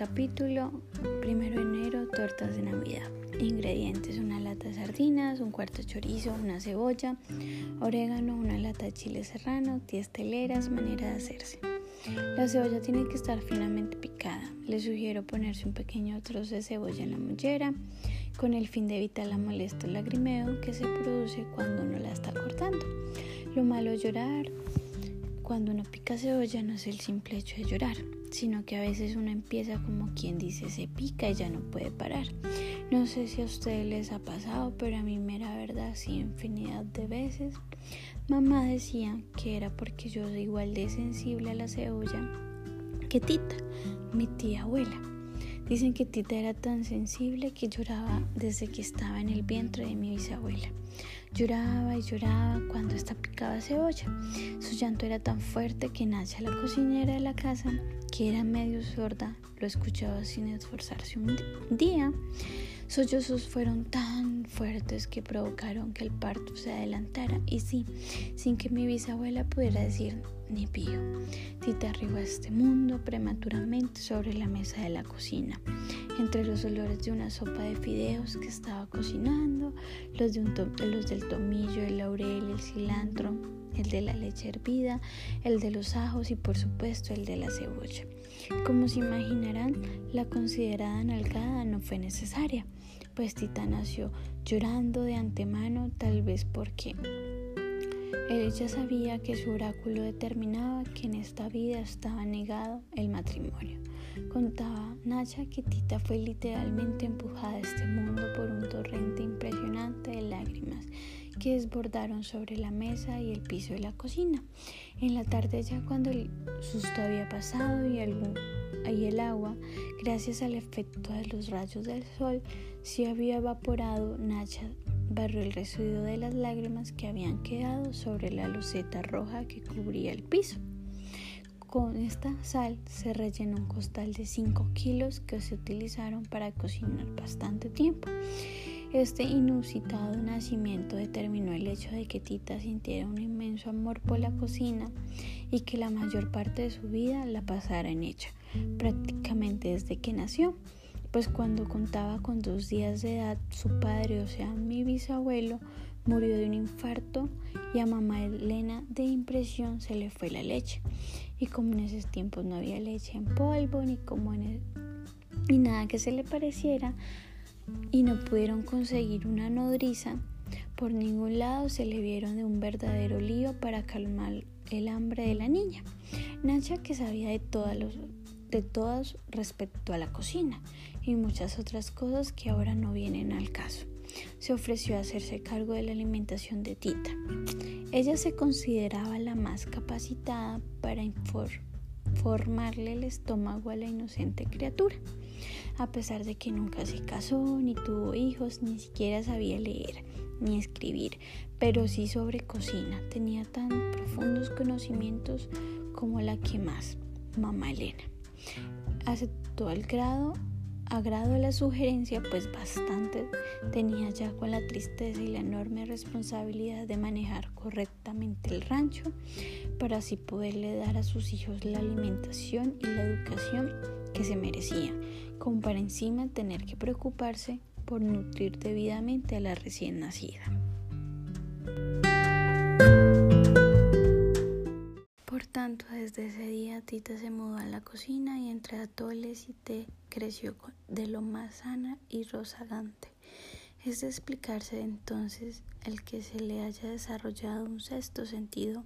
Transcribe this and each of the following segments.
capítulo, primero de enero, tortas de Navidad. Ingredientes, una lata de sardinas, un cuarto de chorizo, una cebolla, orégano, una lata de chile serrano, 10 teleras, manera de hacerse. La cebolla tiene que estar finamente picada. Le sugiero ponerse un pequeño trozo de cebolla en la mollera con el fin de evitar la molesta lagrimeo que se produce cuando uno la está cortando. Lo malo es llorar. Cuando uno pica cebolla no es el simple hecho de llorar, sino que a veces uno empieza como quien dice se pica y ya no puede parar. No sé si a ustedes les ha pasado, pero a mí me era verdad sí infinidad de veces. Mamá decía que era porque yo soy igual de sensible a la cebolla que Tita, mi tía abuela. Dicen que Tita era tan sensible que lloraba desde que estaba en el vientre de mi bisabuela. Lloraba y lloraba cuando esta picaba cebolla. Su llanto era tan fuerte que Nacha, la cocinera de la casa, que era medio sorda, lo escuchaba sin esforzarse un día. Sollozos fueron tan fuertes que provocaron que el parto se adelantara y sí, sin que mi bisabuela pudiera decir ni pío. Tita arribó a este mundo prematuramente sobre la mesa de la cocina, entre los olores de una sopa de fideos que estaba cocinando, los, de los del tomillo, el laurel, el cilantro, el de la leche hervida, el de los ajos y por supuesto el de la cebolla. Como se imaginarán, la considerada nalgada no fue necesaria, pues Tita nació llorando de antemano, tal vez porque ella sabía que su oráculo determinaba que en esta vida estaba negado el matrimonio. Contaba Nacha que Tita fue literalmente empujada a este mundo por un torrente impresionante de lágrimas que desbordaron sobre la mesa y el piso de la cocina. En la tarde ya cuando el susto había pasado y, el agua, gracias al efecto de los rayos del sol, se había evaporado, Nacha barrió el residuo de las lágrimas que habían quedado sobre la luceta roja que cubría el piso. Con esta sal se rellenó un costal de 5 kilos que se utilizaron para cocinar bastante tiempo. Este inusitado nacimiento determinó el hecho de que Tita sintiera un inmenso amor por la cocina y que la mayor parte de su vida la pasara en ella, prácticamente desde que nació, pues cuando contaba con dos días de edad, su padre, o sea, mi bisabuelo, murió de un infarto y a mamá Elena de impresión se le fue la leche. Y como en esos tiempos no había leche en polvo ni como en ni nada que se le pareciera, y no pudieron conseguir una nodriza, por ningún lado se le vieron de un verdadero lío para calmar el hambre de la niña. Nacha, que sabía de todas, los, de todas respecto a la cocina y muchas otras cosas que ahora no vienen al caso, se ofreció a hacerse cargo de la alimentación de Tita. Ella se consideraba la más capacitada para informarle el estómago a la inocente criatura a pesar de que nunca se casó, ni tuvo hijos, ni siquiera sabía leer ni escribir, pero sí sobre cocina. Tenía tan profundos conocimientos como la que más, mamá Elena. Aceptó al grado agrado la sugerencia, pues bastante tenía ya con la tristeza y la enorme responsabilidad de manejar correctamente el rancho para así poderle dar a sus hijos la alimentación y la educación que se merecían, como para encima tener que preocuparse por nutrir debidamente a la recién nacida. Por tanto, desde ese día Tita se mudó a la cocina y entre atoles y té creció de lo más sana y rozagante. Es de explicarse entonces el que se le haya desarrollado un sexto sentido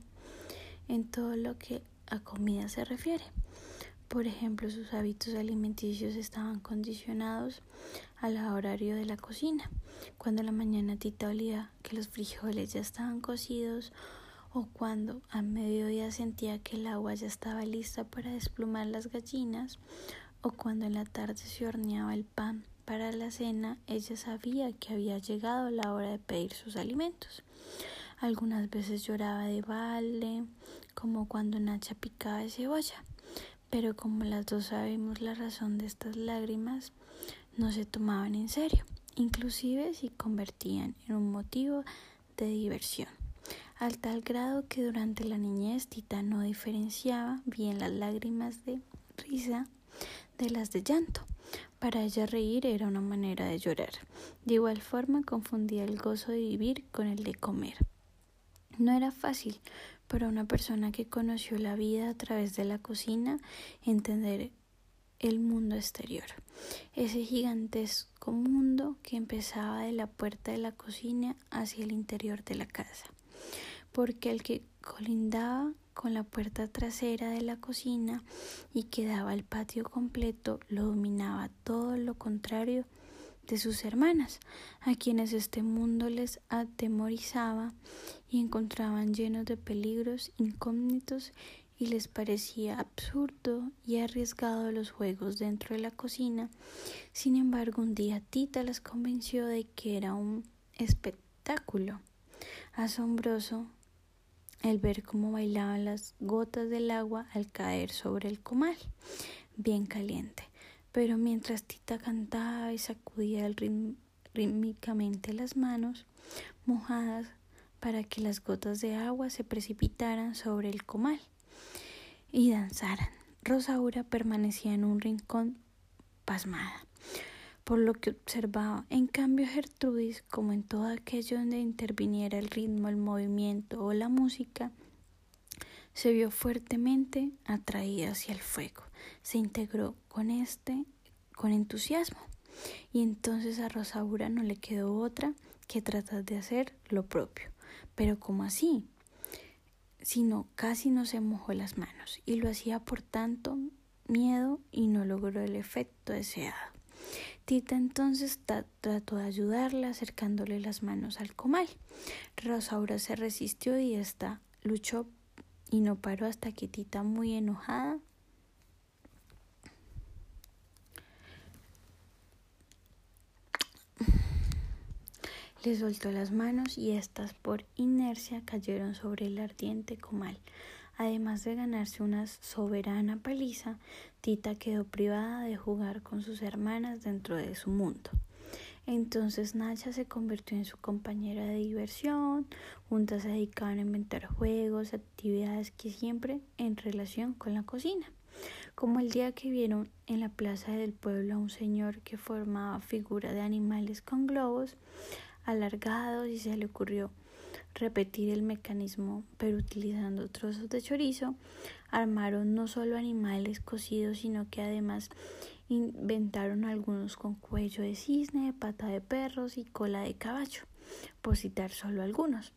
en todo lo que a comida se refiere. Por ejemplo, sus hábitos alimenticios estaban condicionados al horario de la cocina. Cuando la mañana Tita olía que los frijoles ya estaban cocidos o cuando a mediodía sentía que el agua ya estaba lista para desplumar las gallinas, o cuando en la tarde se horneaba el pan para la cena, ella sabía que había llegado la hora de pedir sus alimentos. Algunas veces lloraba de balde, como cuando Nacha picaba de cebolla, pero como las dos sabemos la razón de estas lágrimas, no se tomaban en serio, inclusive si convertían en un motivo de diversión al tal grado que durante la niñez Tita no diferenciaba bien las lágrimas de risa de las de llanto. Para ella reír era una manera de llorar. De igual forma confundía el gozo de vivir con el de comer. No era fácil para una persona que conoció la vida a través de la cocina entender el mundo exterior, ese gigantesco mundo que empezaba de la puerta de la cocina hacia el interior de la casa, porque el que colindaba con la puerta trasera de la cocina y que daba al patio completo lo dominaba todo lo contrario de sus hermanas, a quienes este mundo les atemorizaba y encontraban llenos de peligros incógnitos y les parecía absurdo y arriesgado los juegos dentro de la cocina. Sin embargo, un día Tita las convenció de que era un espectáculo asombroso el ver cómo bailaban las gotas del agua al caer sobre el comal, bien caliente. Pero mientras Tita cantaba y sacudía rítmicamente las manos mojadas para que las gotas de agua se precipitaran sobre el comal y danzaran, Rosaura permanecía en un rincón pasmada por lo que observaba. En cambio, Gertrudis, como en todo aquello donde interviniera el ritmo, el movimiento o la música, se vio fuertemente atraída hacia el fuego se integró con este con entusiasmo. Y entonces a Rosaura no le quedó otra que tratar de hacer lo propio. Pero como así? Sino casi no se mojó las manos y lo hacía por tanto miedo y no logró el efecto deseado. Tita entonces trató de ayudarla acercándole las manos al comal. Rosaura se resistió y esta luchó y no paró hasta que Tita, muy enojada, Le soltó las manos y éstas por inercia cayeron sobre el ardiente comal. Además de ganarse una soberana paliza, Tita quedó privada de jugar con sus hermanas dentro de su mundo. Entonces Nacha se convirtió en su compañera de diversión, juntas se dedicaban a inventar juegos, actividades que siempre en relación con la cocina, como el día que vieron en la plaza del pueblo a un señor que formaba figura de animales con globos, alargados y se le ocurrió repetir el mecanismo pero utilizando trozos de chorizo armaron no solo animales cocidos sino que además inventaron algunos con cuello de cisne, pata de perros y cola de caballo, por citar solo algunos.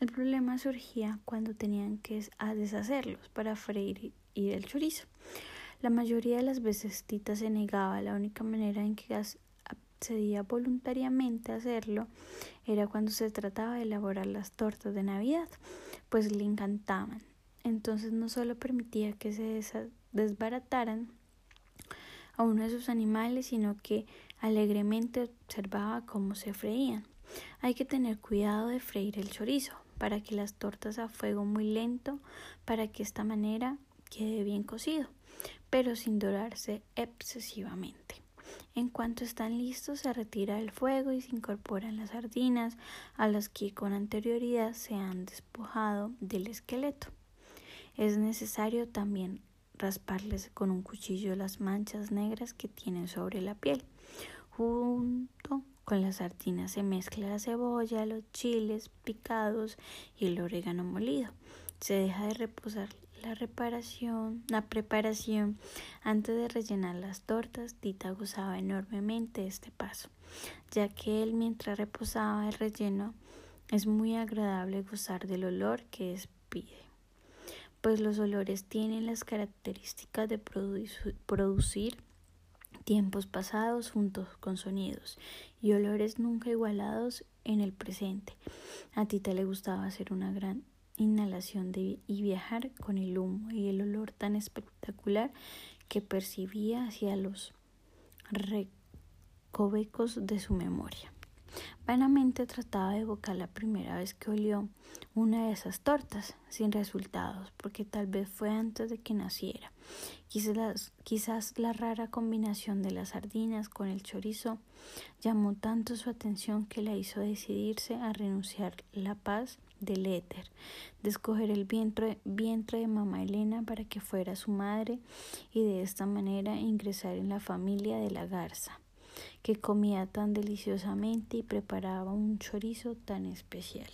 El problema surgía cuando tenían que deshacerlos para freír y el chorizo. La mayoría de las veces Tita se negaba, la única manera en que accedía voluntariamente a hacerlo era cuando se trataba de elaborar las tortas de Navidad, pues le encantaban. Entonces no solo permitía que se desbarataran a uno de sus animales, sino que alegremente observaba cómo se freían. Hay que tener cuidado de freír el chorizo para que las tortas a fuego muy lento, para que esta manera quede bien cocido, pero sin dorarse excesivamente. En cuanto están listos, se retira el fuego y se incorporan las sardinas a las que con anterioridad se han despojado del esqueleto. Es necesario también rasparles con un cuchillo las manchas negras que tienen sobre la piel. Junto con las sardinas se mezcla la cebolla, los chiles picados y el orégano molido. Se deja de reposar la reparación, la preparación antes de rellenar las tortas, Tita gozaba enormemente este paso, ya que él mientras reposaba el relleno es muy agradable gozar del olor que despide, pues los olores tienen las características de producir tiempos pasados juntos con sonidos y olores nunca igualados en el presente. A Tita le gustaba hacer una gran inhalación de, y viajar con el humo y el olor tan espectacular que percibía hacia los recovecos de su memoria. Vanamente trataba de evocar la primera vez que olió una de esas tortas, sin resultados, porque tal vez fue antes de que naciera. Quizás, quizás la rara combinación de las sardinas con el chorizo llamó tanto su atención que la hizo decidirse a renunciar la paz del éter, de escoger el vientre, vientre de mamá Elena para que fuera su madre y de esta manera ingresar en la familia de la garza que comía tan deliciosamente y preparaba un chorizo tan especial.